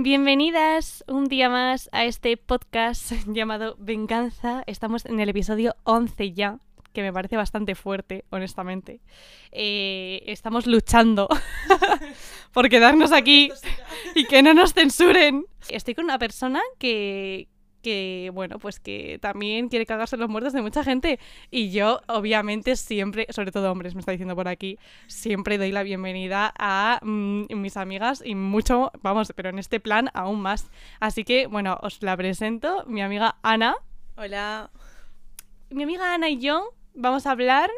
Bienvenidas un día más a este podcast llamado Venganza. Estamos en el episodio 11 ya, que me parece bastante fuerte, honestamente. Eh, estamos luchando por quedarnos aquí y que no nos censuren. Estoy con una persona que, que, bueno, pues que también quiere cagarse los muertos de mucha gente. Y yo, obviamente, siempre, sobre todo hombres, me está diciendo por aquí, siempre doy la bienvenida a mm, mis amigas y mucho, vamos, pero en este plan aún más. Así que, bueno, os la presento, mi amiga Ana. Hola. Mi amiga Ana y yo vamos a hablar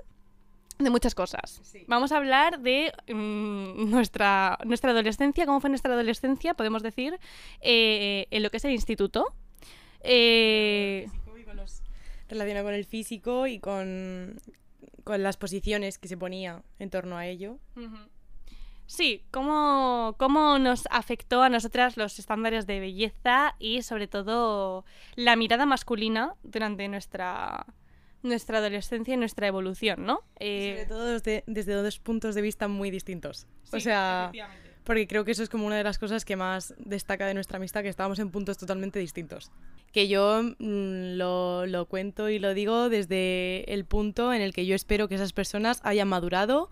de muchas cosas. Sí. Vamos a hablar de mm, nuestra, nuestra adolescencia, cómo fue nuestra adolescencia, podemos decir, eh, en lo que es el instituto. Eh, Relacionado con el físico y con, con las posiciones que se ponía en torno a ello. Sí, cómo, cómo nos afectó a nosotras los estándares de belleza y sobre todo la mirada masculina durante nuestra, nuestra adolescencia y nuestra evolución, ¿no? Eh, Sobre todo desde, desde dos puntos de vista muy distintos. o sí, sea, efectivamente. Porque creo que eso es como una de las cosas que más destaca de nuestra amistad, que estábamos en puntos totalmente distintos. Que yo mm, lo, lo cuento y lo digo desde el punto en el que yo espero que esas personas hayan madurado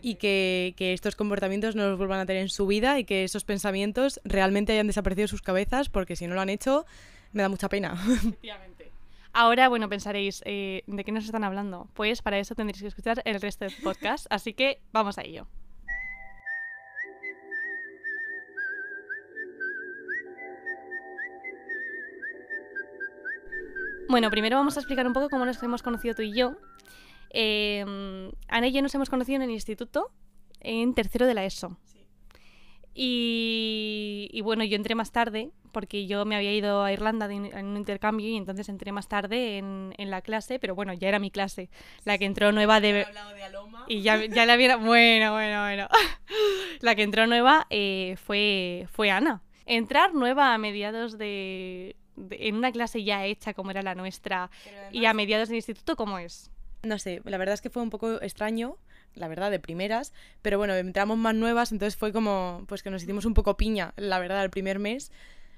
y que, que estos comportamientos no los vuelvan a tener en su vida y que esos pensamientos realmente hayan desaparecido de sus cabezas, porque si no lo han hecho, me da mucha pena. Efectivamente. Ahora, bueno, pensaréis, eh, ¿de qué nos están hablando? Pues para eso tendréis que escuchar el resto del podcast, así que vamos a ello. Bueno, primero vamos a explicar un poco cómo nos hemos conocido tú y yo. Eh, Ana y yo nos hemos conocido en el instituto, en tercero de la ESO. Y, y bueno, yo entré más tarde porque yo me había ido a Irlanda de en un intercambio y entonces entré más tarde en, la clase, pero bueno, ya era mi clase, la que entró nueva de... Y ya, ya la viera... Bueno, bueno, bueno. la que entró nueva eh, fue, Ana. Entrar nueva a mediados de, de- en una clase ya hecha como era la nuestra y a mediados del instituto, ¿cómo es? No sé, la verdad es que fue un poco extraño, la verdad, de primeras, pero bueno, entramos más nuevas, entonces fue como, pues que nos hicimos un poco piña, la verdad, el primer mes.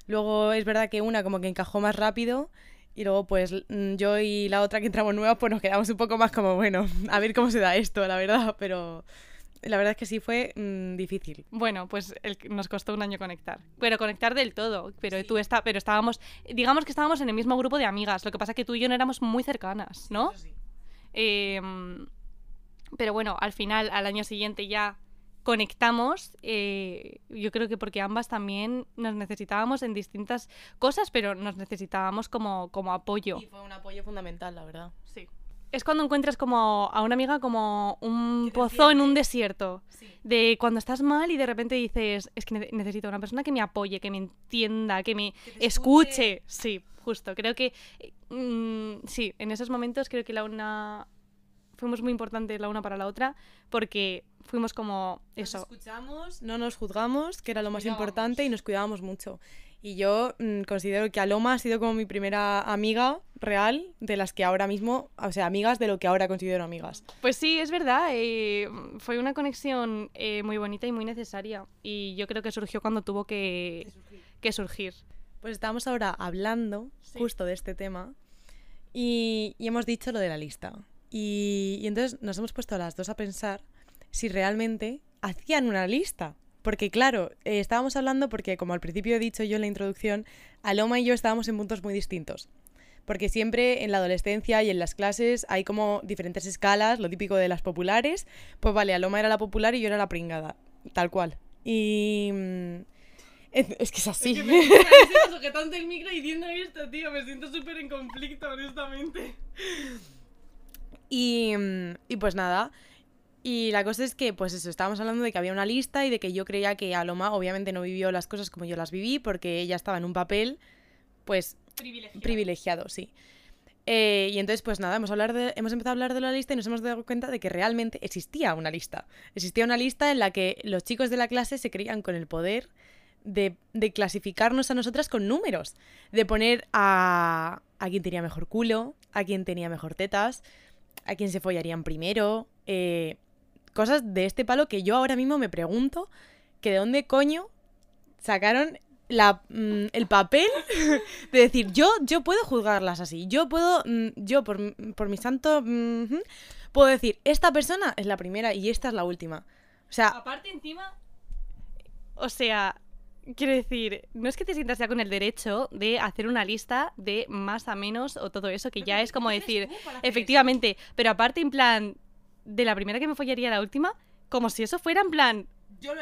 Luego es verdad que una como que encajó más rápido y luego pues mm, yo y la otra que entramos nuevas pues nos quedamos un poco más como, bueno, a ver cómo se da esto, la verdad, pero la verdad es que sí fue mm, difícil. Bueno, pues el- nos costó un año conectar. Pero conectar del todo. Pero Sí. tú está, pero estábamos, digamos que estábamos en el mismo grupo de amigas. Lo que pasa que tú y yo no éramos muy cercanas, ¿no? Em, pero bueno, al final, al año siguiente ya conectamos. eh, yo creo que porque ambas también nos necesitábamos en distintas cosas, pero nos necesitábamos como, como apoyo. Y fue un apoyo fundamental, la verdad. Sí. Es cuando encuentras como a una amiga como un pozo en un desierto. De cuando estás mal y de repente dices, es que ne- necesito una persona que me apoye, que me entienda, que me Que escuche. Sí, justo. Creo que eh, mm, sí, en esos momentos creo que la una fuimos muy importantes la una para la otra porque fuimos como Nos eso. escuchamos, no nos juzgamos, que era lo más cuidábamos. importante, y nos cuidábamos mucho. Y yo mm, considero que Aloma ha sido como mi primera amiga real, de las que ahora mismo, o sea, amigas de lo que ahora considero amigas. Pues sí, es verdad. eh, fue una conexión eh, muy bonita y muy necesaria. Y yo creo que surgió cuando tuvo que, que surgir. Pues estábamos ahora hablando Sí. justo de este tema y, y hemos dicho lo de la lista. Y, y entonces nos hemos puesto las dos a pensar si realmente hacían una lista. Porque claro, eh, estábamos hablando porque, como al principio he dicho yo en la introducción, Aloma y yo estábamos en puntos muy distintos. Porque siempre en la adolescencia y en las clases hay como diferentes escalas, lo típico de las populares. Pues vale, Aloma era la popular y yo era la pringada, tal cual. Y... mm, Es, es que es así. sujetando el micro y diciendo esto, tío. Me siento súper en conflicto, honestamente. Y, mm, y pues nada. Y la cosa es que, pues eso, estábamos hablando de que había una lista y de que yo creía que Aloma obviamente no vivió las cosas como yo las viví porque ella estaba en un papel, pues, privilegiado, sí. Eh, y entonces, pues nada, hemos, hablar de- hemos empezado a hablar de la lista y nos hemos dado cuenta de que realmente existía una lista. Existía una lista en la que los chicos de la clase se creían con el poder de, de clasificarnos a nosotras con números. De poner a, a quién tenía mejor culo, a quién tenía mejor tetas, a quién se follarían primero. eh, cosas de este palo que yo ahora mismo me pregunto que de dónde coño sacaron la, mm, el papel de decir, yo, yo puedo juzgarlas así, yo puedo, mm, yo por, por mi santo, mm, puedo decir, esta persona es la primera y esta es la última. O sea, Aparte, encima. O sea, quiero decir, no es que te sientas ya con el derecho de hacer una lista de más a menos o todo eso, que ya es como decir, efectivamente, pero aparte, en plan, de la primera que me follaría a la última, como si eso fuera en plan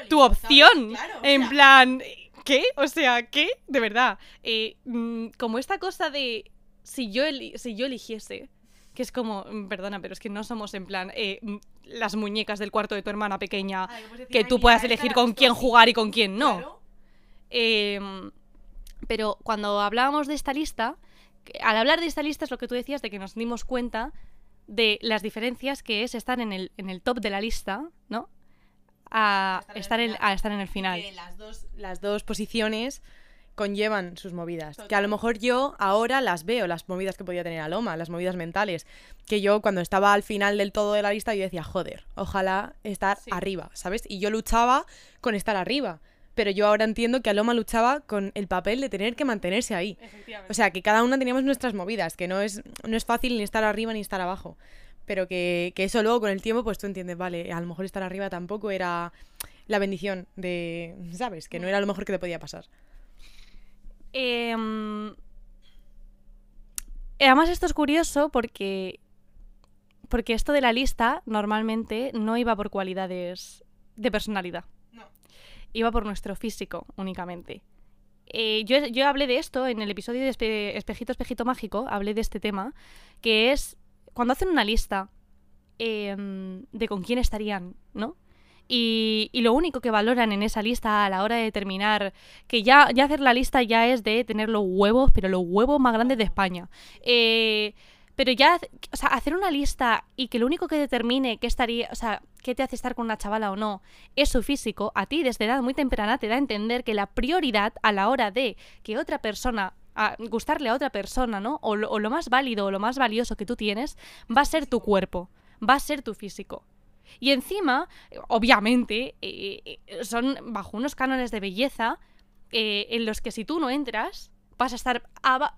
tu opción. en plan, ¿qué? O sea, ¿qué? De verdad. Eh, mm, como esta cosa de si yo, si yo eligiese, que es como, mm, perdona, pero es que no somos en plan eh, mm, las muñecas del cuarto de tu hermana pequeña, que tú puedas elegir con quién jugar y con quién no. Eh, pero cuando hablábamos de esta lista, al hablar de esta lista es lo que tú decías de que nos dimos cuenta de las diferencias que es estar en el, en el top de la lista, ¿no? A Estar en a estar en el final. Que las dos, las dos posiciones conllevan sus movidas. Que a lo mejor yo ahora las veo, las movidas que podía tener Aloma, las movidas mentales. Que yo cuando estaba al final del todo de la lista, yo decía, joder, ojalá estar Sí. arriba, ¿sabes? Y yo luchaba con estar arriba. Pero yo ahora entiendo que Aloma luchaba con el papel de tener que mantenerse ahí. O sea, que cada una teníamos nuestras movidas, que no es, no es fácil ni estar arriba ni estar abajo. Pero que, que eso luego con el tiempo, pues tú entiendes, vale, a lo mejor estar arriba tampoco era la bendición de, ¿sabes? Que no era lo mejor que te podía pasar. Em, además, esto es curioso porque. Porque esto de la lista normalmente no iba por cualidades de personalidad. Iba por nuestro físico únicamente. Eh, yo, yo hablé de esto en el episodio de Espe- Espejito, Espejito Mágico, hablé de este tema, que es cuando hacen una lista em, de con quién estarían, ¿no? Y, y lo único que valoran en esa lista a la hora de determinar que ya, ya hacer la lista ya es de tener los huevos, pero los huevos más grandes de España. Eh, pero ya, o sea, hacer una lista y que lo único que determine qué estaría, o sea, qué te hace estar con una chavala o no, es su físico, a ti desde edad muy temprana te da a entender que la prioridad a la hora de que otra persona, gustarle a otra persona, ¿no? O lo, o lo más válido o lo más valioso que tú tienes, va a ser tu cuerpo, va a ser tu físico. Y encima, obviamente, eh, eh, son bajo unos cánones de belleza eh, en los que si tú no entras, vas a estar...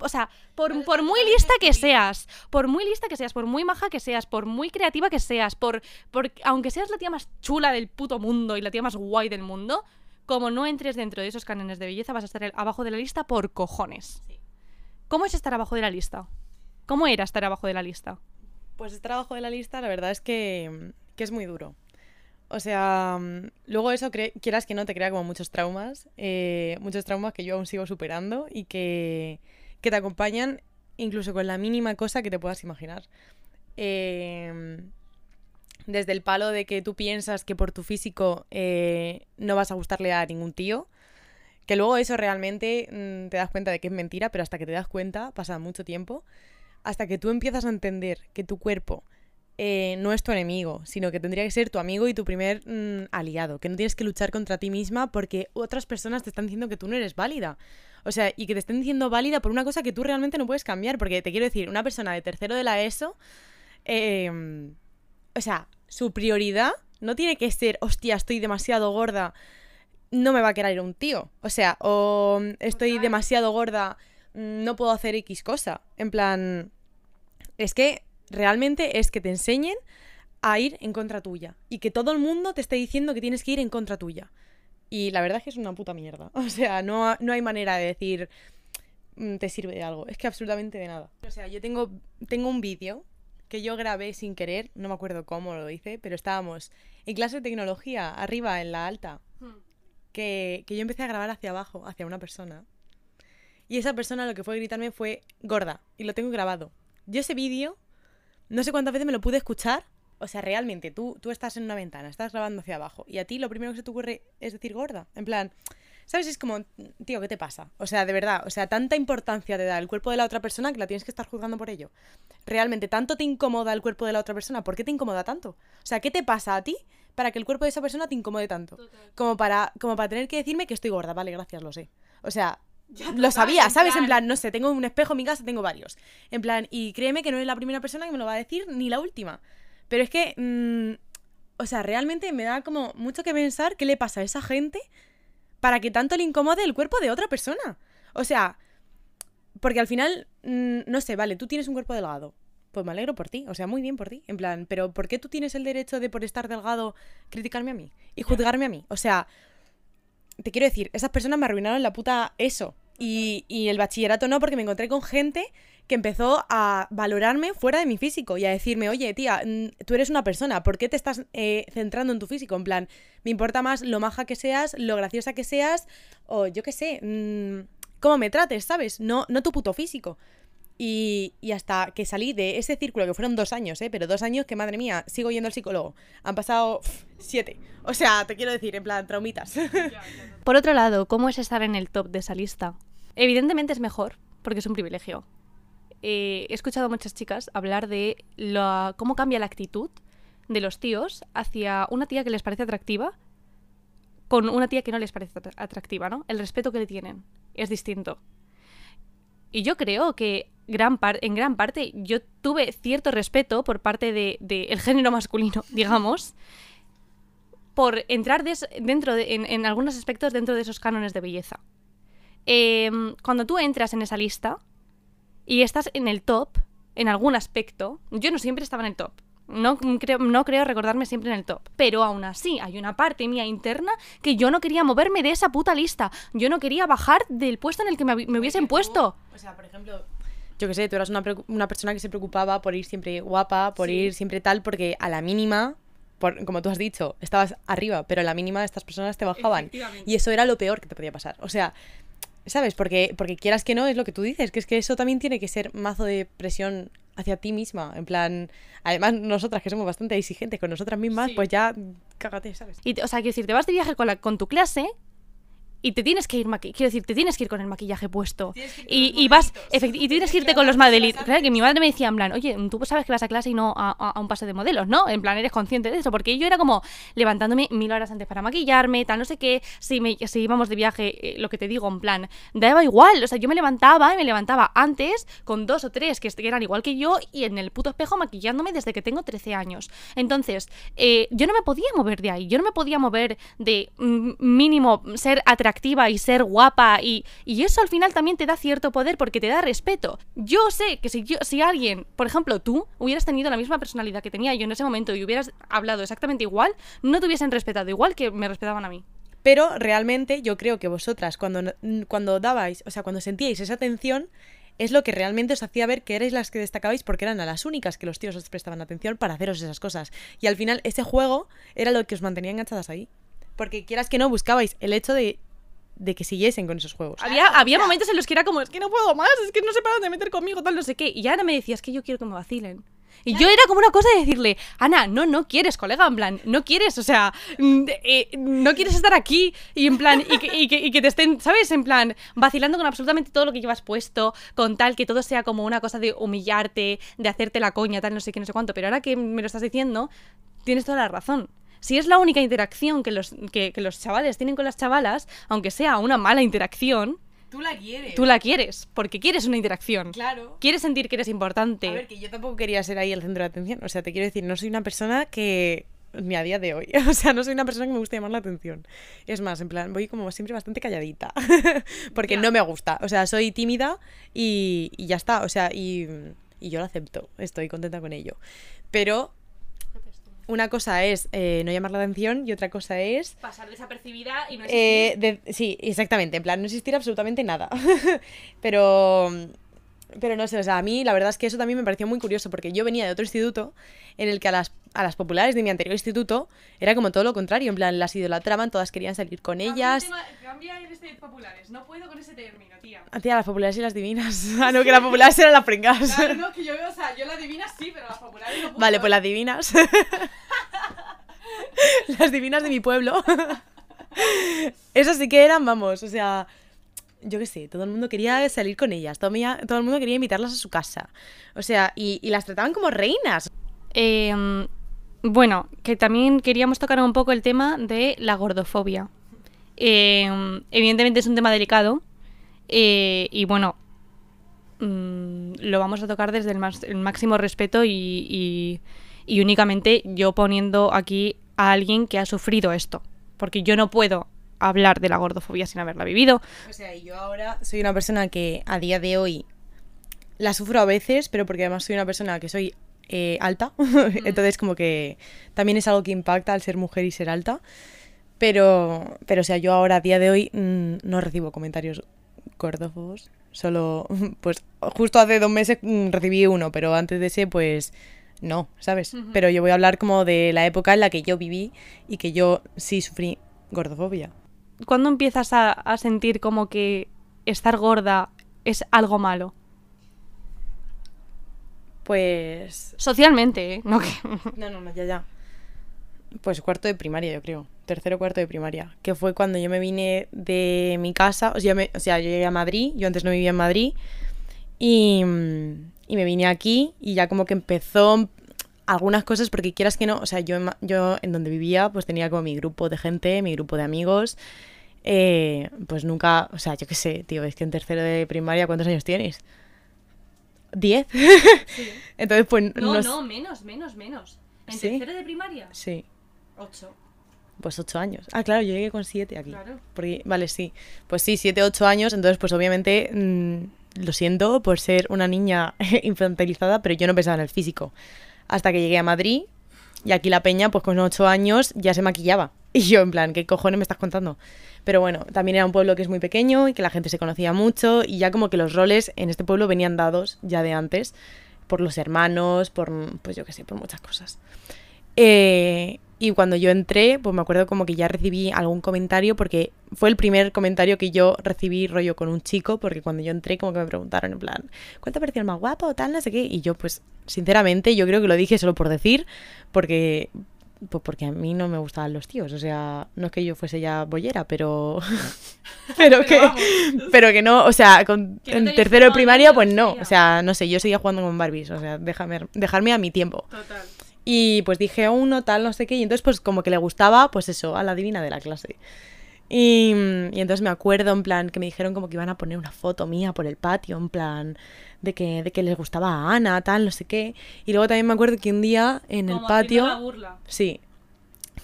o sea, por, por muy lista que seas, por muy lista que seas, por muy maja que seas, por muy creativa que seas, por, por aunque seas la tía más chula del puto mundo y la tía más guay del mundo, como no entres dentro de esos cánones de belleza, vas a estar abajo de la lista por cojones. ¿Cómo es estar abajo de la lista? ¿Cómo era estar abajo de la lista? Pues este trabajo de la lista, la verdad es que, que es muy duro. O sea, mm, luego eso, quieras que no, te crea como muchos traumas, eh, muchos traumas que yo aún sigo superando y que, que te acompañan incluso con la mínima cosa que te puedas imaginar. Eh, desde el palo de que tú piensas que por tu físico eh, no vas a gustarle a ningún tío, que luego eso realmente mm, te das cuenta de que es mentira, pero hasta que te das cuenta pasa mucho tiempo, hasta que tú empiezas a entender que tu cuerpo eh, no es tu enemigo, sino que tendría que ser tu amigo y tu primer mm, aliado, que no tienes que luchar contra ti misma porque otras personas te están diciendo que tú no eres válida. O sea, y que te estén diciendo válida por una cosa que tú realmente no puedes cambiar, porque te quiero decir, una persona de tercero de la ESO, eh, o sea, su prioridad no tiene que ser, hostia, estoy demasiado gorda, no me va a querer un tío. O sea, o estoy demasiado gorda, mm, no puedo hacer X cosa. En plan, es que realmente es que te enseñen a ir en contra tuya y que todo el mundo te esté diciendo que tienes que ir en contra tuya. Y la verdad es que es una puta mierda. O sea, no, no hay manera de decir "Mm, te sirve de algo. Es que absolutamente de nada. O sea, yo tengo, tengo un vídeo que yo grabé sin querer, no me acuerdo cómo lo hice, pero estábamos en clase de tecnología, arriba, en la alta, que, que yo empecé a grabar hacia abajo, hacia una persona. Y esa persona lo que fue a gritarme fue gorda. Y lo tengo grabado. Yo ese vídeo, no sé cuántas veces me lo pude escuchar. O sea, realmente, tú, tú estás en una ventana, estás grabando hacia abajo. Y a ti lo primero que se te ocurre es decir gorda. En plan, ¿sabes? Es como, tío, ¿qué te pasa? O sea, de verdad, o sea, tanta importancia te da el cuerpo de la otra persona que la tienes que estar juzgando por ello. Realmente, ¿tanto te incomoda el cuerpo de la otra persona? ¿Por qué te incomoda tanto? O sea, ¿qué te pasa a ti para que el cuerpo de esa persona te incomode tanto? Como para, como para tener que decirme que estoy gorda. Vale, gracias, lo sé. O sea, lo sabía, ¿sabes? En plan, no sé, tengo un espejo en mi casa, tengo varios. En plan, y créeme que no es la primera persona que me lo va a decir, ni la última. Pero es que, mm, o sea, realmente me da como mucho que pensar qué le pasa a esa gente para que tanto le incomode el cuerpo de otra persona. O sea, porque al final, mm, no sé, vale, tú tienes un cuerpo delgado. Pues me alegro por ti, o sea, muy bien por ti. En plan, pero ¿por qué tú tienes el derecho de por estar delgado criticarme a mí y juzgarme a mí? O sea, te quiero decir, esas personas me arruinaron la puta eso. Y, y el bachillerato no, porque me encontré con gente que empezó a valorarme fuera de mi físico y a decirme, oye, tía, tú eres una persona, ¿por qué te estás eh, centrando en tu físico? En plan, me importa más lo maja que seas, lo graciosa que seas, o yo qué sé, mm, cómo me trates, ¿sabes? No, no tu puto físico. Y, y, hasta que salí de ese círculo, que fueron dos años, ¿eh? Pero dos años que, madre mía, sigo yendo al psicólogo. Han pasado siete. O sea, te quiero decir, en plan, traumitas. Por otro lado, ¿cómo es estar en el top de esa lista? Evidentemente es mejor, porque es un privilegio. Eh, he escuchado a muchas chicas hablar de la, cómo cambia la actitud de los tíos hacia una tía que les parece atractiva con una tía que no les parece atractiva, ¿no? El respeto que le tienen es distinto. Y yo creo que gran en gran parte yo tuve cierto respeto por parte del de, género masculino, digamos, por entrar dentro de, en, algunos aspectos dentro de esos cánones de belleza. Em, cuando tú entras en esa lista y estás en el top, en algún aspecto, yo no siempre estaba en el top, no creo, no creo recordarme siempre en el top. Pero aún así, hay una parte mía interna que yo no quería moverme de esa puta lista. Yo no quería bajar del puesto en el que me, hubiesen puesto. o sea, por ejemplo, yo que sé, tú eras una, una, persona que se preocupaba por ir siempre guapa, por ir siempre tal, porque a la mínima, por, como tú has dicho, estabas arriba, pero a la mínima estas personas te bajaban. Y eso era lo peor que te podía pasar. O sea, ¿sabes? Porque, porque quieras que no, es lo que tú dices, que es que eso también tiene que ser mazo de presión hacia ti misma. En plan, además nosotras que somos bastante exigentes con nosotras mismas, pues ya cágate, ¿sabes? Y, o sea, quiero decir, te vas de viaje con, la, con tu clase y te tienes que ir quiero decir te tienes que ir con el maquillaje puesto. Y, y vas y tienes que irte con los modelitos claro que mi madre me decía en plan oye tú sabes que vas a clase y no a, un pase de modelos no en plan eres consciente de eso porque yo era como levantándome mil horas antes para maquillarme tal no sé qué si me si íbamos de viaje eh, lo que te digo en plan daba igual o sea yo me levantaba y me levantaba antes con dos o tres que eran igual que yo y en el puto espejo maquillándome desde que tengo 13 años. Entonces eh, yo no me podía mover de ahí yo no me podía mover de mm, mínimo ser atractiva activa y ser guapa y, y, eso al final también te da cierto poder porque te da respeto. Yo sé que si, yo, si alguien, por ejemplo tú, hubieras tenido la misma personalidad que tenía yo en ese momento y hubieras hablado exactamente igual, no te hubiesen respetado igual que me respetaban a mí. Pero realmente yo creo que vosotras cuando, cuando dabais, o sea, cuando sentíais esa atención, es lo que realmente os hacía ver que erais las que destacabais porque eran a las únicas que los tíos os prestaban atención para haceros esas cosas. Y al final ese juego era lo que os mantenía enganchadas ahí. Porque quieras que no, buscabais el hecho de de que siguiesen con esos juegos. Había, había momentos en los que era como, es que no puedo más, es que no sé para dónde meter conmigo, tal, no sé qué. Y Ana me decía, es que yo quiero que me vacilen. Y yo era como una cosa de decirle, Ana, no, no quieres, colega, en plan, no quieres, o sea, mm, eh, no quieres estar aquí y en plan, y que, y, que, te estén, ¿sabes? En plan, vacilando con absolutamente todo lo que llevas puesto, con tal que todo sea como una cosa de humillarte, de hacerte la coña, tal, no sé qué, no sé cuánto. Pero ahora que me lo estás diciendo, tienes toda la razón si es la única interacción que los, que, los chavales tienen con las chavalas, aunque sea una mala interacción, Tú la quieres. Tú la quieres, porque quieres una interacción. Claro. Quieres sentir que eres importante. A ver, que yo tampoco quería ser ahí el centro de atención. O sea, te quiero decir, no soy una persona que. Ni a día de hoy. O sea, no soy una persona que me guste llamar la atención. Es más, en plan, voy como siempre bastante calladita. porque no me gusta. O sea, soy tímida y, y ya está. O sea, y, y yo lo acepto. Estoy contenta con ello. Pero una cosa es eh, no llamar la atención y otra cosa es... Pasar desapercibida y no existir. Eh, sí, exactamente. En plan, no existir absolutamente nada. pero... Pero no sé, o sea, a mí la verdad es que eso también me pareció muy curioso porque yo venía de otro instituto en el que a las, a las populares de mi anterior instituto era como todo lo contrario, en plan, las idolatraban, todas querían salir con ellas. Cambia el este populares, no puedo con ese término, tía. Ah, tía, las populares y las divinas. ah, no, que las populares eran las pringas. Claro, no, que yo veo, o sea, yo las divinas sí, pero las populares no puedo. Vale, pues las divinas. las divinas de mi pueblo. Esas sí que eran, vamos, o sea, yo qué sé, todo el mundo quería salir con ellas, todo, el mundo quería invitarlas a su casa. O sea, y, las trataban como reinas. Em, bueno, que también queríamos tocar un poco el tema de la gordofobia. Em, evidentemente es un tema delicado eh, y bueno, mm, lo vamos a tocar desde el, máximo respeto y únicamente yo poniendo aquí a alguien que ha sufrido esto. Porque yo no puedo hablar de la gordofobia sin haberla vivido. O sea, yo ahora soy una persona que a día de hoy la sufro a veces, pero porque además soy una persona que soy eh, alta, entonces como que también es algo que impacta al ser mujer y ser alta. Pero, pero o sea, yo ahora a día de hoy mm, no recibo comentarios gordófobos. Solo, pues justo hace dos meses mm, recibí uno, pero antes de ese, pues no, ¿sabes? Pero yo voy a hablar como de la época en la que yo viví y que yo sí sufrí gordofobia. ¿Cuándo empiezas a, a sentir como que estar gorda es algo malo? Pues... Socialmente, ¿eh? No, que... No, no, no, ya, ya. Pues cuarto de primaria, yo creo. Tercero cuarto de primaria. Que fue cuando yo me vine de mi casa. O sea, me- o sea, yo llegué a Madrid. Yo antes no vivía en Madrid. Y, y me vine aquí. Y ya como que empezó algunas cosas. Porque quieras que no. O sea, yo, yo en donde vivía, pues tenía como mi grupo de gente, mi grupo de amigos. Eh, pues nunca. O sea, yo qué sé, tío. Es que en tercero de primaria, ¿cuántos años tienes? ¿Diez? Entonces, pues No, no. no, menos, menos, menos. ¿En ¿Sí? tercero de primaria? Sí. Ocho. Pues ocho años. Ah, claro, yo llegué con siete aquí. Claro. Porque, vale, sí. Pues sí, siete, ocho años. Entonces, pues obviamente, mm, lo siento por ser una niña infantilizada, pero yo no pensaba en el físico. Hasta que llegué a Madrid y aquí la peña, pues con ocho años ya se maquillaba. Y yo, en plan, ¿qué cojones me estás contando? Pero bueno, también era un pueblo que es muy pequeño y que la gente se conocía mucho y ya como que los roles en este pueblo venían dados ya de antes por los hermanos, por, pues yo qué sé, por muchas cosas. Eh, y cuando yo entré, pues me acuerdo como que ya recibí algún comentario, porque fue el primer comentario que yo recibí rollo con un chico, porque cuando yo entré como que me preguntaron en plan, ¿cuál te pareció el más guapo o tal, no sé qué? Y yo pues, sinceramente, yo creo que lo dije solo por decir, porque... Pues porque a mí no me gustaban los tíos, o sea, no es que yo fuese ya bollera, pero... pero que... vamos. Pero que no, o sea, con, no en te tercero de primaria, pues no, o sea, no sé, yo seguía jugando con Barbies, o sea, déjame, dejarme a mi tiempo. Total. Y pues dije uno, tal, no sé qué. Y entonces, pues como que le gustaba, pues eso, a la divina de la clase. Y, y entonces me acuerdo, en plan, que me dijeron como que iban a poner una foto mía por el patio, en plan, de que, de que les gustaba a Ana, tal, no sé qué. Y luego también me acuerdo que un día en el haciendo la patio. burla. Sí.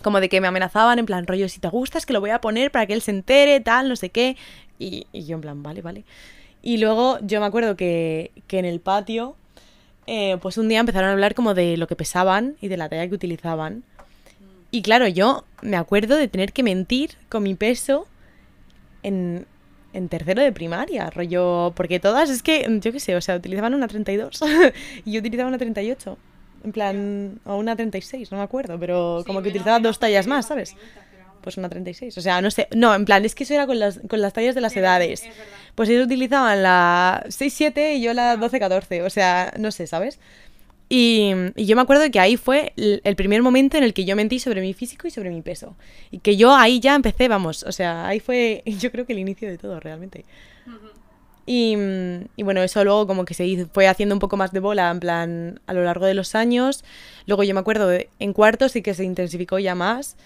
Como de que me amenazaban, en plan, rollo, si te gusta es que lo voy a poner para que él se entere, tal, no sé qué. Y, y yo, en plan, vale, vale. Y luego yo me acuerdo que, que en el patio, eh, pues un día empezaron a hablar como de lo que pesaban y de la talla que utilizaban. Y claro, yo me acuerdo de tener que mentir con mi peso en, en tercero de primaria, rollo, porque todas es que, yo qué sé, o sea, utilizaban una 32 y yo utilizaba una 38. En plan, o una 36, no me acuerdo, pero como que utilizaba dos tallas más, ¿sabes? Pues una 36. O sea, no sé. No, en plan, es que eso era con las, con las tallas de las edades. Pues ellos utilizaban la 6-7 y yo la 12-14. O sea, no sé, ¿sabes? Y, y yo me acuerdo que ahí fue el, el primer momento en el que yo mentí sobre mi físico y sobre mi peso. Y que yo ahí ya empecé, vamos. O sea, ahí fue, yo creo que el inicio de todo, realmente. Y, y bueno, eso luego como que se hizo- fue haciendo un poco más de bola, en plan, a lo largo de los años. Luego yo me acuerdo, en cuarto sí que se intensificó ya más.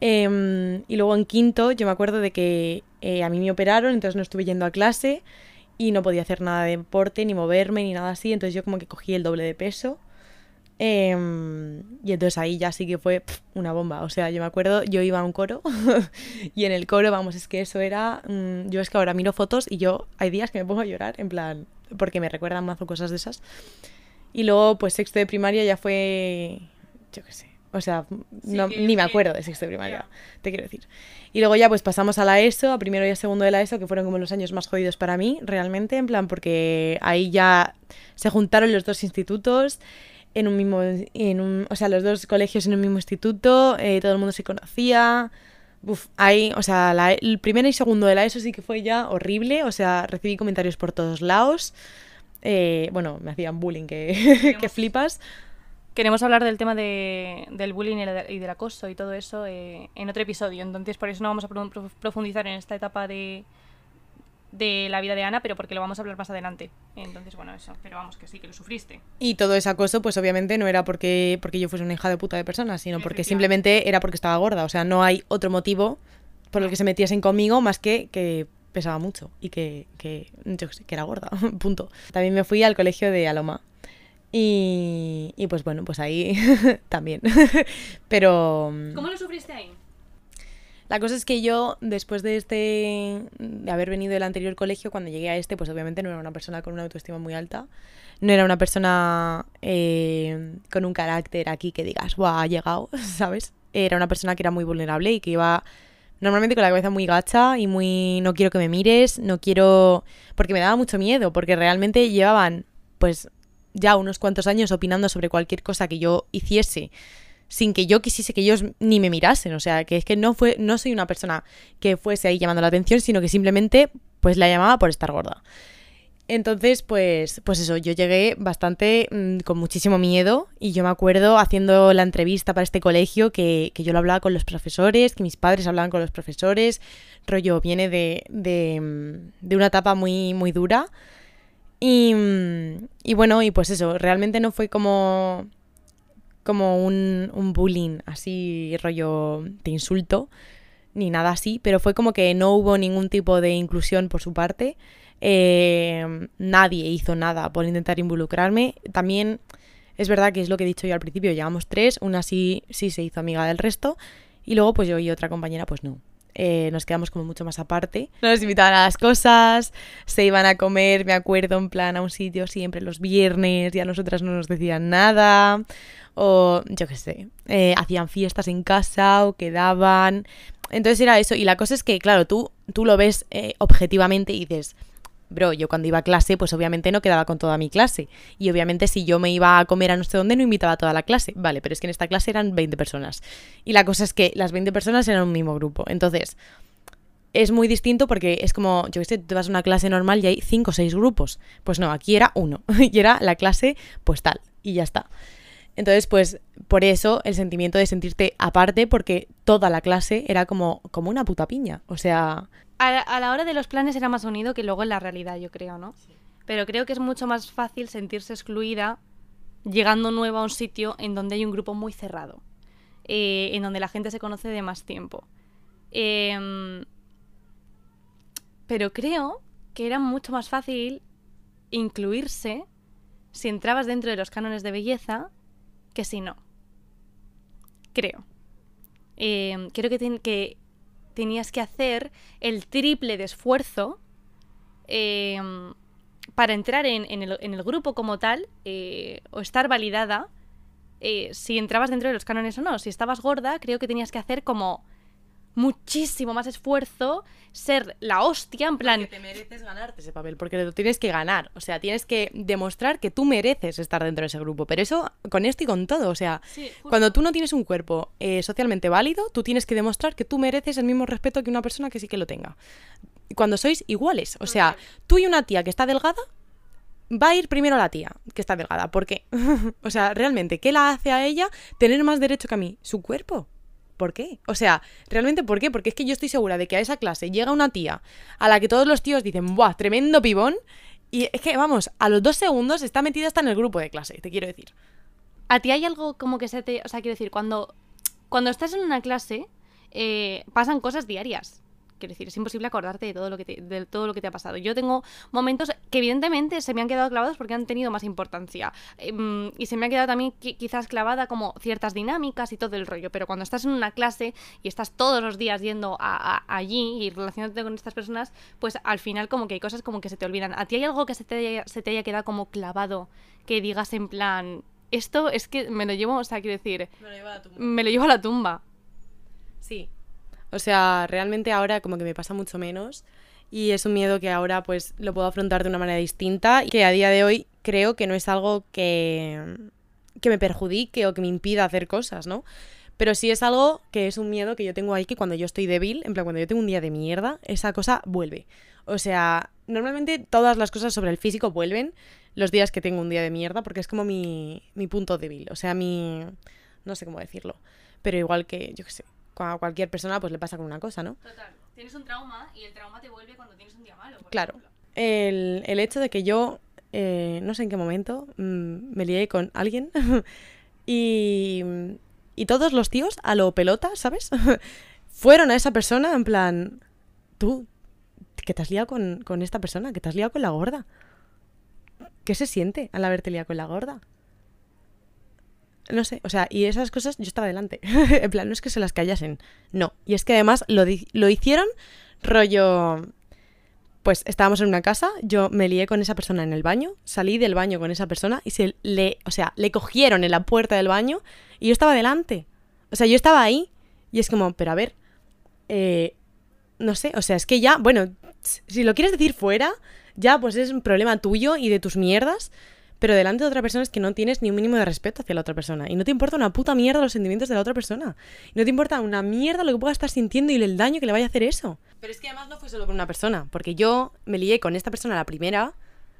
Em, y luego en quinto yo me acuerdo de que eh, a mí me operaron, entonces no estuve yendo a clase y no podía hacer nada de deporte, ni moverme, ni nada así. Entonces yo como que cogí el doble de peso. Em, y entonces ahí ya sí que fue una bomba. O sea, yo me acuerdo, yo iba a un coro y en el coro, vamos, es que eso era... mm, yo es que ahora miro fotos y yo hay días que me pongo a llorar, en plan, porque me recuerdan mazo cosas de esas. Y luego, pues sexto de primaria ya fue... Yo qué sé. O sea, no- ni me acuerdo de sexto de primaria, ya. te quiero decir. Y luego ya pues pasamos a la ESO, a primero y a segundo de la ESO, que fueron como los años más jodidos para mí, realmente, en plan, porque ahí ya se juntaron los dos institutos en un mismo, en un, o sea, los dos colegios en un mismo instituto, eh, todo el mundo se conocía. Uf, ahí, o sea, la- el primero y segundo de la ESO sí que fue ya horrible, o sea, recibí comentarios por todos lados. Eh, bueno, me hacían bullying que, que flipas. Queremos hablar del tema de, del bullying y, del acoso y todo eso eh, en otro episodio. Entonces, por eso no vamos a pro- pro- profundizar en esta etapa de, de la vida de Ana, pero porque lo vamos a hablar más adelante. Entonces, bueno, eso. Pero vamos, que sí, que lo sufriste. Y todo ese acoso, pues obviamente no era porque, porque yo fuese una hija de puta de persona, sino porque simplemente era porque estaba gorda. O sea, no hay otro motivo por el que se metiesen conmigo más que que pesaba mucho y que, que, yo sé, que era gorda. Punto. También me fui al colegio de Aloma. Y, y pues bueno, pues ahí también. Pero ¿Cómo lo sufriste ahí? La cosa es que yo, después de este, de haber venido del anterior colegio, cuando llegué a este, pues obviamente no era una persona con una autoestima muy alta. No era una persona eh, con un carácter aquí que digas, ¡guau! Ha llegado, ¿sabes? Era una persona que era muy vulnerable y que iba normalmente con la cabeza muy gacha y muy no quiero que me mires, no quiero porque me daba mucho miedo, porque realmente llevaban pues ya unos cuantos años opinando sobre cualquier cosa que yo hiciese sin que yo quisiese que ellos ni me mirasen, o sea, que es que no fue no soy una persona que fuese ahí llamando la atención, sino que simplemente pues la llamaba por estar gorda. Entonces, pues, pues eso, yo llegué bastante mm, con muchísimo miedo y yo me acuerdo haciendo la entrevista para este colegio que, que, yo lo hablaba con los profesores, que mis padres hablaban con los profesores, rollo, viene de, de, mm, de una etapa muy, muy dura. Y, y, bueno, y pues eso, realmente no fue como, como un, un bullying así, rollo, de insulto, ni nada así, pero fue como que no hubo ningún tipo de inclusión por su parte. Eh, nadie hizo nada por intentar involucrarme. También es verdad que es lo que he dicho yo al principio, llegamos tres, una sí, sí se hizo amiga del resto y luego pues yo y otra compañera pues no. Eh, nos quedamos como mucho más aparte. No nos invitaban a las cosas, se iban a comer, me acuerdo, en plan a un sitio siempre los viernes y a nosotras no nos decían nada. O yo qué sé, eh, hacían fiestas en casa o quedaban. Entonces era eso. Y la cosa es que, claro, tú, tú lo ves eh, objetivamente y dices, bro, yo cuando iba a clase, pues obviamente no quedaba con toda mi clase. Y obviamente si yo me iba a comer a no sé dónde, no invitaba a toda la clase. Vale, pero es que en esta clase eran 20 personas. Y la cosa es que las 20 personas eran un mismo grupo. Entonces, es muy distinto porque es como, yo qué sé, tú vas a una clase normal y hay 5 o 6 grupos. Pues no, aquí era uno. y era la clase, pues tal. Y ya está. Entonces, pues por eso el sentimiento de sentirte aparte, porque toda la clase era como, como una puta piña. O sea, a, la hora de los planes era más unido que luego en la realidad, yo creo, ¿no? Pero creo que es mucho más fácil sentirse excluida llegando nuevo a un sitio en donde hay un grupo muy cerrado, eh, en donde la gente se conoce de más tiempo. Em, pero creo que era mucho más fácil incluirse si entrabas dentro de los cánones de belleza que si no. Creo. Em, creo que, que tenías que hacer el triple de esfuerzo em, para entrar en, el, grupo como tal eh, o estar validada eh, si entrabas dentro de los cánones o no. Si estabas gorda, creo que tenías que hacer como muchísimo más esfuerzo, ser la hostia, en plan... Porque te mereces ganarte ese papel, porque lo tienes que ganar, o sea, tienes que demostrar que tú mereces estar dentro de ese grupo, pero eso con esto y con todo, o sea, cuando tú no tienes un cuerpo eh, socialmente válido, tú tienes que demostrar que tú mereces el mismo respeto que una persona que sí que lo tenga. Cuando sois iguales, o sea, tú y una tía que está delgada, va a ir primero a la tía que está delgada. ¿Por qué? o sea, realmente, ¿qué la hace a ella tener más derecho que a mí? Su cuerpo. ¿Por qué? O sea, ¿realmente por qué? Porque es que yo estoy segura de que a esa clase llega una tía a la que todos los tíos dicen, ¡buah, tremendo pibón! Y es que, vamos, a los dos segundos está metida hasta en el grupo de clase, te quiero decir. ¿A ti hay algo como que se te... O sea, quiero decir, cuando, cuando estás en una clase, eh, pasan cosas diarias. Quiero decir, es imposible acordarte de todo lo que te, de todo lo que te ha pasado. Yo tengo momentos que evidentemente se me han quedado clavados porque han tenido más importancia. Em, y se me ha quedado también quizás clavada como ciertas dinámicas y todo el rollo. Pero cuando estás en una clase y estás todos los días yendo a, allí y relacionándote con estas personas, pues al final como que hay cosas como que se te olvidan. ¿A ti hay algo que se te haya, se te haya quedado como clavado que digas en plan... Esto es que me lo llevo, o sea, quiero decir... Me lo llevo a la tumba. Me lo llevo a la tumba. Sí, o sea, realmente ahora como que me pasa mucho menos y es un miedo que ahora pues lo puedo afrontar de una manera distinta y que a día de hoy creo que no es algo que, que me perjudique o que me impida hacer cosas, ¿no? Pero sí es algo que es un miedo que yo tengo ahí que cuando yo estoy débil, en plan cuando yo tengo un día de mierda, esa cosa vuelve. O sea, normalmente todas las cosas sobre el físico vuelven los días que tengo un día de mierda porque es como mi, mi punto débil, o sea, mi... no sé cómo decirlo, pero igual que, yo qué sé, a cualquier persona pues le pasa con una cosa, ¿no? Total. Tienes un trauma y el trauma te vuelve cuando tienes un día malo. Claro. El, el, hecho de que yo, eh, no sé en qué momento, mm, me lié con alguien y, y todos los tíos a lo pelota, ¿sabes? Fueron a esa persona en plan, tú, que te has liado con, con esta persona, que te has liado con la gorda. ¿Qué se siente al haberte liado con la gorda? No sé, o sea, y esas cosas yo estaba delante. en plan, no es que se las callasen, no. Y es que además lo, lo hicieron rollo... Pues estábamos en una casa, yo me lié con esa persona en el baño, salí del baño con esa persona y se le, o sea, le cogieron en la puerta del baño y yo estaba delante. O sea, yo estaba ahí y es como, pero a ver, eh, no sé, o sea, es que ya, bueno, si lo quieres decir fuera, ya pues es un problema tuyo y de tus mierdas, pero delante de otra persona es que no tienes ni un mínimo de respeto hacia la otra persona. Y no te importa una puta mierda los sentimientos de la otra persona. Y no te importa una mierda lo que pueda estar sintiendo y el daño que le vaya a hacer eso. Pero es que además no fue solo con una persona, porque yo me lié con esta persona la primera.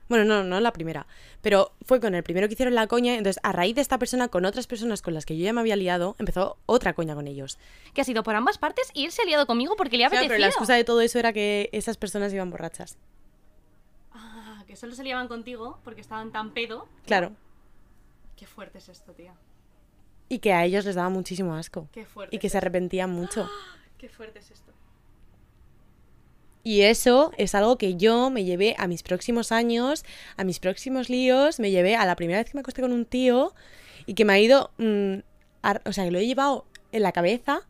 Bueno, no, no la primera. Pero fue con el primero que hicieron la coña. Entonces, a raíz de esta persona, con otras personas con las que yo ya me había liado, empezó otra coña con ellos. Que ha sido por ambas partes y él se ha liado conmigo porque le ha apetecido. pero la excusa de todo eso era que esas personas iban borrachas. Que solo se liaban contigo porque estaban tan pedo. Claro. Qué fuerte es esto, tía. Y que a ellos les daba muchísimo asco. Qué fuerte. Y que se arrepentían mucho. Qué fuerte es esto. Y eso es algo que yo me llevé a mis próximos años, a mis próximos líos, me llevé a la primera vez que me acosté con un tío y que me ha ido, mm, o sea, que lo he llevado en la cabeza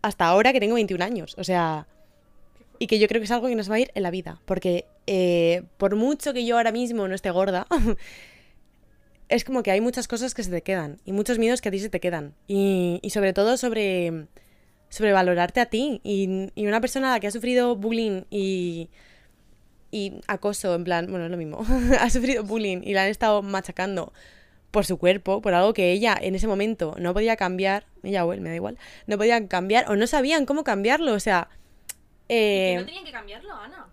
hasta ahora que tengo 21 años. O sea, y que yo creo que es algo que nos va a ir en la vida. Porque eh, por mucho que yo ahora mismo no esté gorda, es como que hay muchas cosas que se te quedan y muchos miedos que a ti se te quedan. Y, y sobre todo sobre sobre valorarte a ti. Y, una persona que ha sufrido bullying y, y acoso, en plan, bueno, es lo mismo, ha sufrido bullying y la han estado machacando por su cuerpo, por algo que ella en ese momento no podía cambiar, ella o él, me da igual, no podían cambiar o no sabían cómo cambiarlo, o sea... Eh... no tenían que cambiarlo, Ana.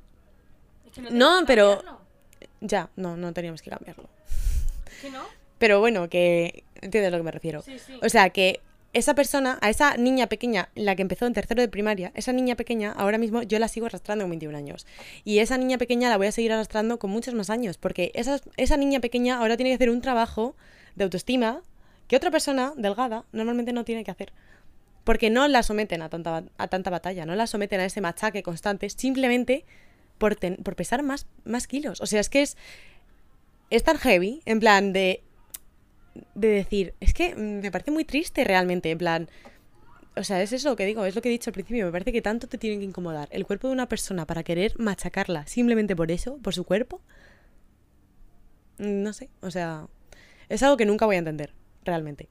no, pero... Ya, no, no teníamos que cambiarlo. ¿Qué no? Pero bueno, que... ¿Entiendes a lo que me refiero? O sea, que esa persona, a esa niña pequeña, la que empezó en tercero de primaria, esa niña pequeña, ahora mismo yo la sigo arrastrando con 21 años. Y esa niña pequeña la voy a seguir arrastrando con muchos más años, porque esa, esa niña pequeña ahora tiene que hacer un trabajo de autoestima que otra persona delgada normalmente no tiene que hacer. Porque no la someten a tanta, a tanta batalla, no la someten a ese machaque constante, simplemente por, por pesar más, más kilos. O sea, es que es, es tan heavy, en plan de de decir, es que me parece muy triste realmente, en plan, o sea, es eso que digo, es lo que he dicho al principio, me parece que tanto te tienen que incomodar el cuerpo de una persona para querer machacarla simplemente por eso, por su cuerpo. No sé, o sea, es algo que nunca voy a entender, realmente.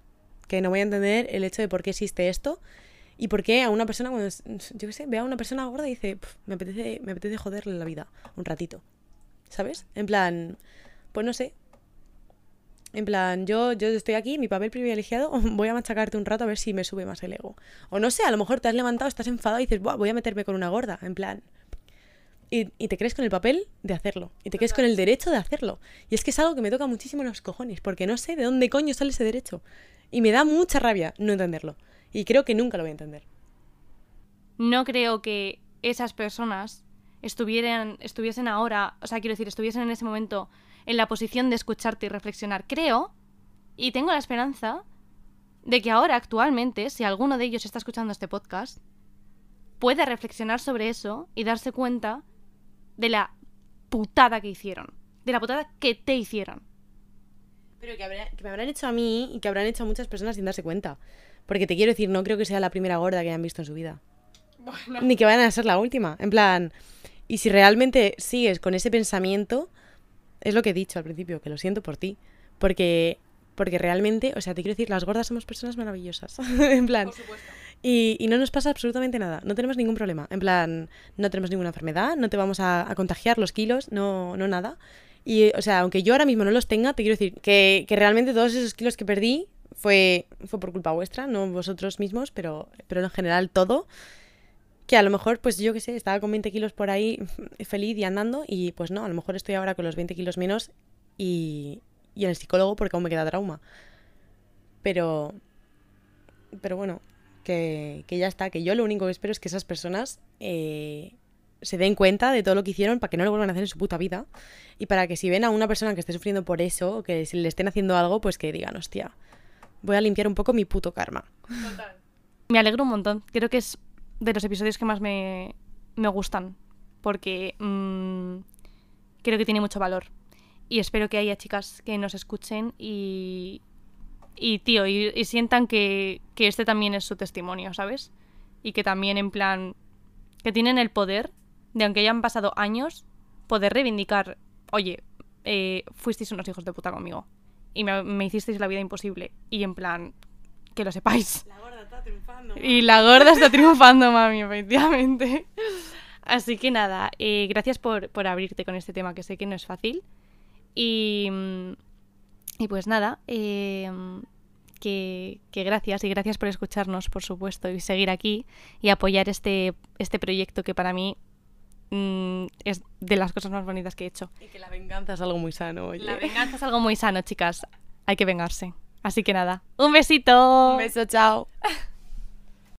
Que no voy a entender el hecho de por qué existe esto y por qué a una persona, cuando, yo qué sé, ve a una persona gorda y dice, me apetece, me apetece joderle la vida un ratito. ¿Sabes? En plan, pues no sé, en plan, yo, yo estoy aquí, mi papel privilegiado, voy a machacarte un rato a ver si me sube más el ego. O no sé, a lo mejor te has levantado, estás enfadado y dices, voy a meterme con una gorda, en plan. Y, te crees con el papel de hacerlo. Y te crees con el derecho de hacerlo. Y es que es algo que me toca muchísimo los cojones, porque no sé de dónde coño sale ese derecho. Y me da mucha rabia no entenderlo. Y creo que nunca lo voy a entender. No creo que esas personas estuvieran, estuviesen ahora, o sea, quiero decir, estuviesen en ese momento en la posición de escucharte y reflexionar. Creo, y tengo la esperanza, de que ahora, actualmente, si alguno de ellos está escuchando este podcast, puede reflexionar sobre eso y darse cuenta de la putada que hicieron. De la putada que te hicieron. Pero que, me habrán hecho a mí y que habrán hecho a muchas personas sin darse cuenta. Porque te quiero decir, no creo que sea la primera gorda que hayan visto en su vida. Ni que vayan a ser la última. En plan, y si realmente sigues con ese pensamiento, es lo que he dicho al principio, que lo siento por ti. Porque, porque realmente, o sea, te quiero decir, las gordas somos personas maravillosas. en plan. Y, y, no nos pasa absolutamente nada. No tenemos ningún problema. En plan, no tenemos ninguna enfermedad, no te vamos a, contagiar los kilos, no, no nada. Y, o sea, aunque yo ahora mismo no los tenga, te quiero decir que, que realmente todos esos kilos que perdí fue, fue por culpa vuestra, no vosotros mismos, pero, pero en general todo que a lo mejor, pues yo qué sé, estaba con 20 kilos por ahí feliz y andando y pues no, a lo mejor estoy ahora con los 20 kilos menos y, y en el psicólogo porque aún me queda trauma. Pero, pero bueno, que, que, ya está, que yo lo único que espero es que esas personas eh, se den cuenta de todo lo que hicieron para que no lo vuelvan a hacer en su puta vida y para que si ven a una persona que esté sufriendo por eso o que si le estén haciendo algo, pues que digan, hostia, voy a limpiar un poco mi puto karma. Total. Me alegro un montón. Creo que es de los episodios que más me, me gustan, porque mm, creo que tiene mucho valor. Y espero que haya chicas que nos escuchen y, Y, tío, y, sientan que, que este también es su testimonio, ¿sabes? Y que también, en plan, que tienen el poder de, aunque hayan pasado años, poder reivindicar, oye, eh, fuisteis unos hijos de puta conmigo y me, hicisteis la vida imposible. Y en plan, que lo sepáis. La gorda está triunfando. Y la gorda está triunfando, mami, efectivamente. Así que nada, eh, gracias por, abrirte con este tema que sé que no es fácil. Y, y pues nada, eh, que, que, gracias y gracias por escucharnos, por supuesto, y seguir aquí y apoyar este, este proyecto que para mí Mm, es de las cosas más bonitas que he hecho. Y que la venganza es algo muy sano. Oye. La venganza es algo muy sano, chicas. Hay que vengarse. Así que nada, un besito. Un beso, chao.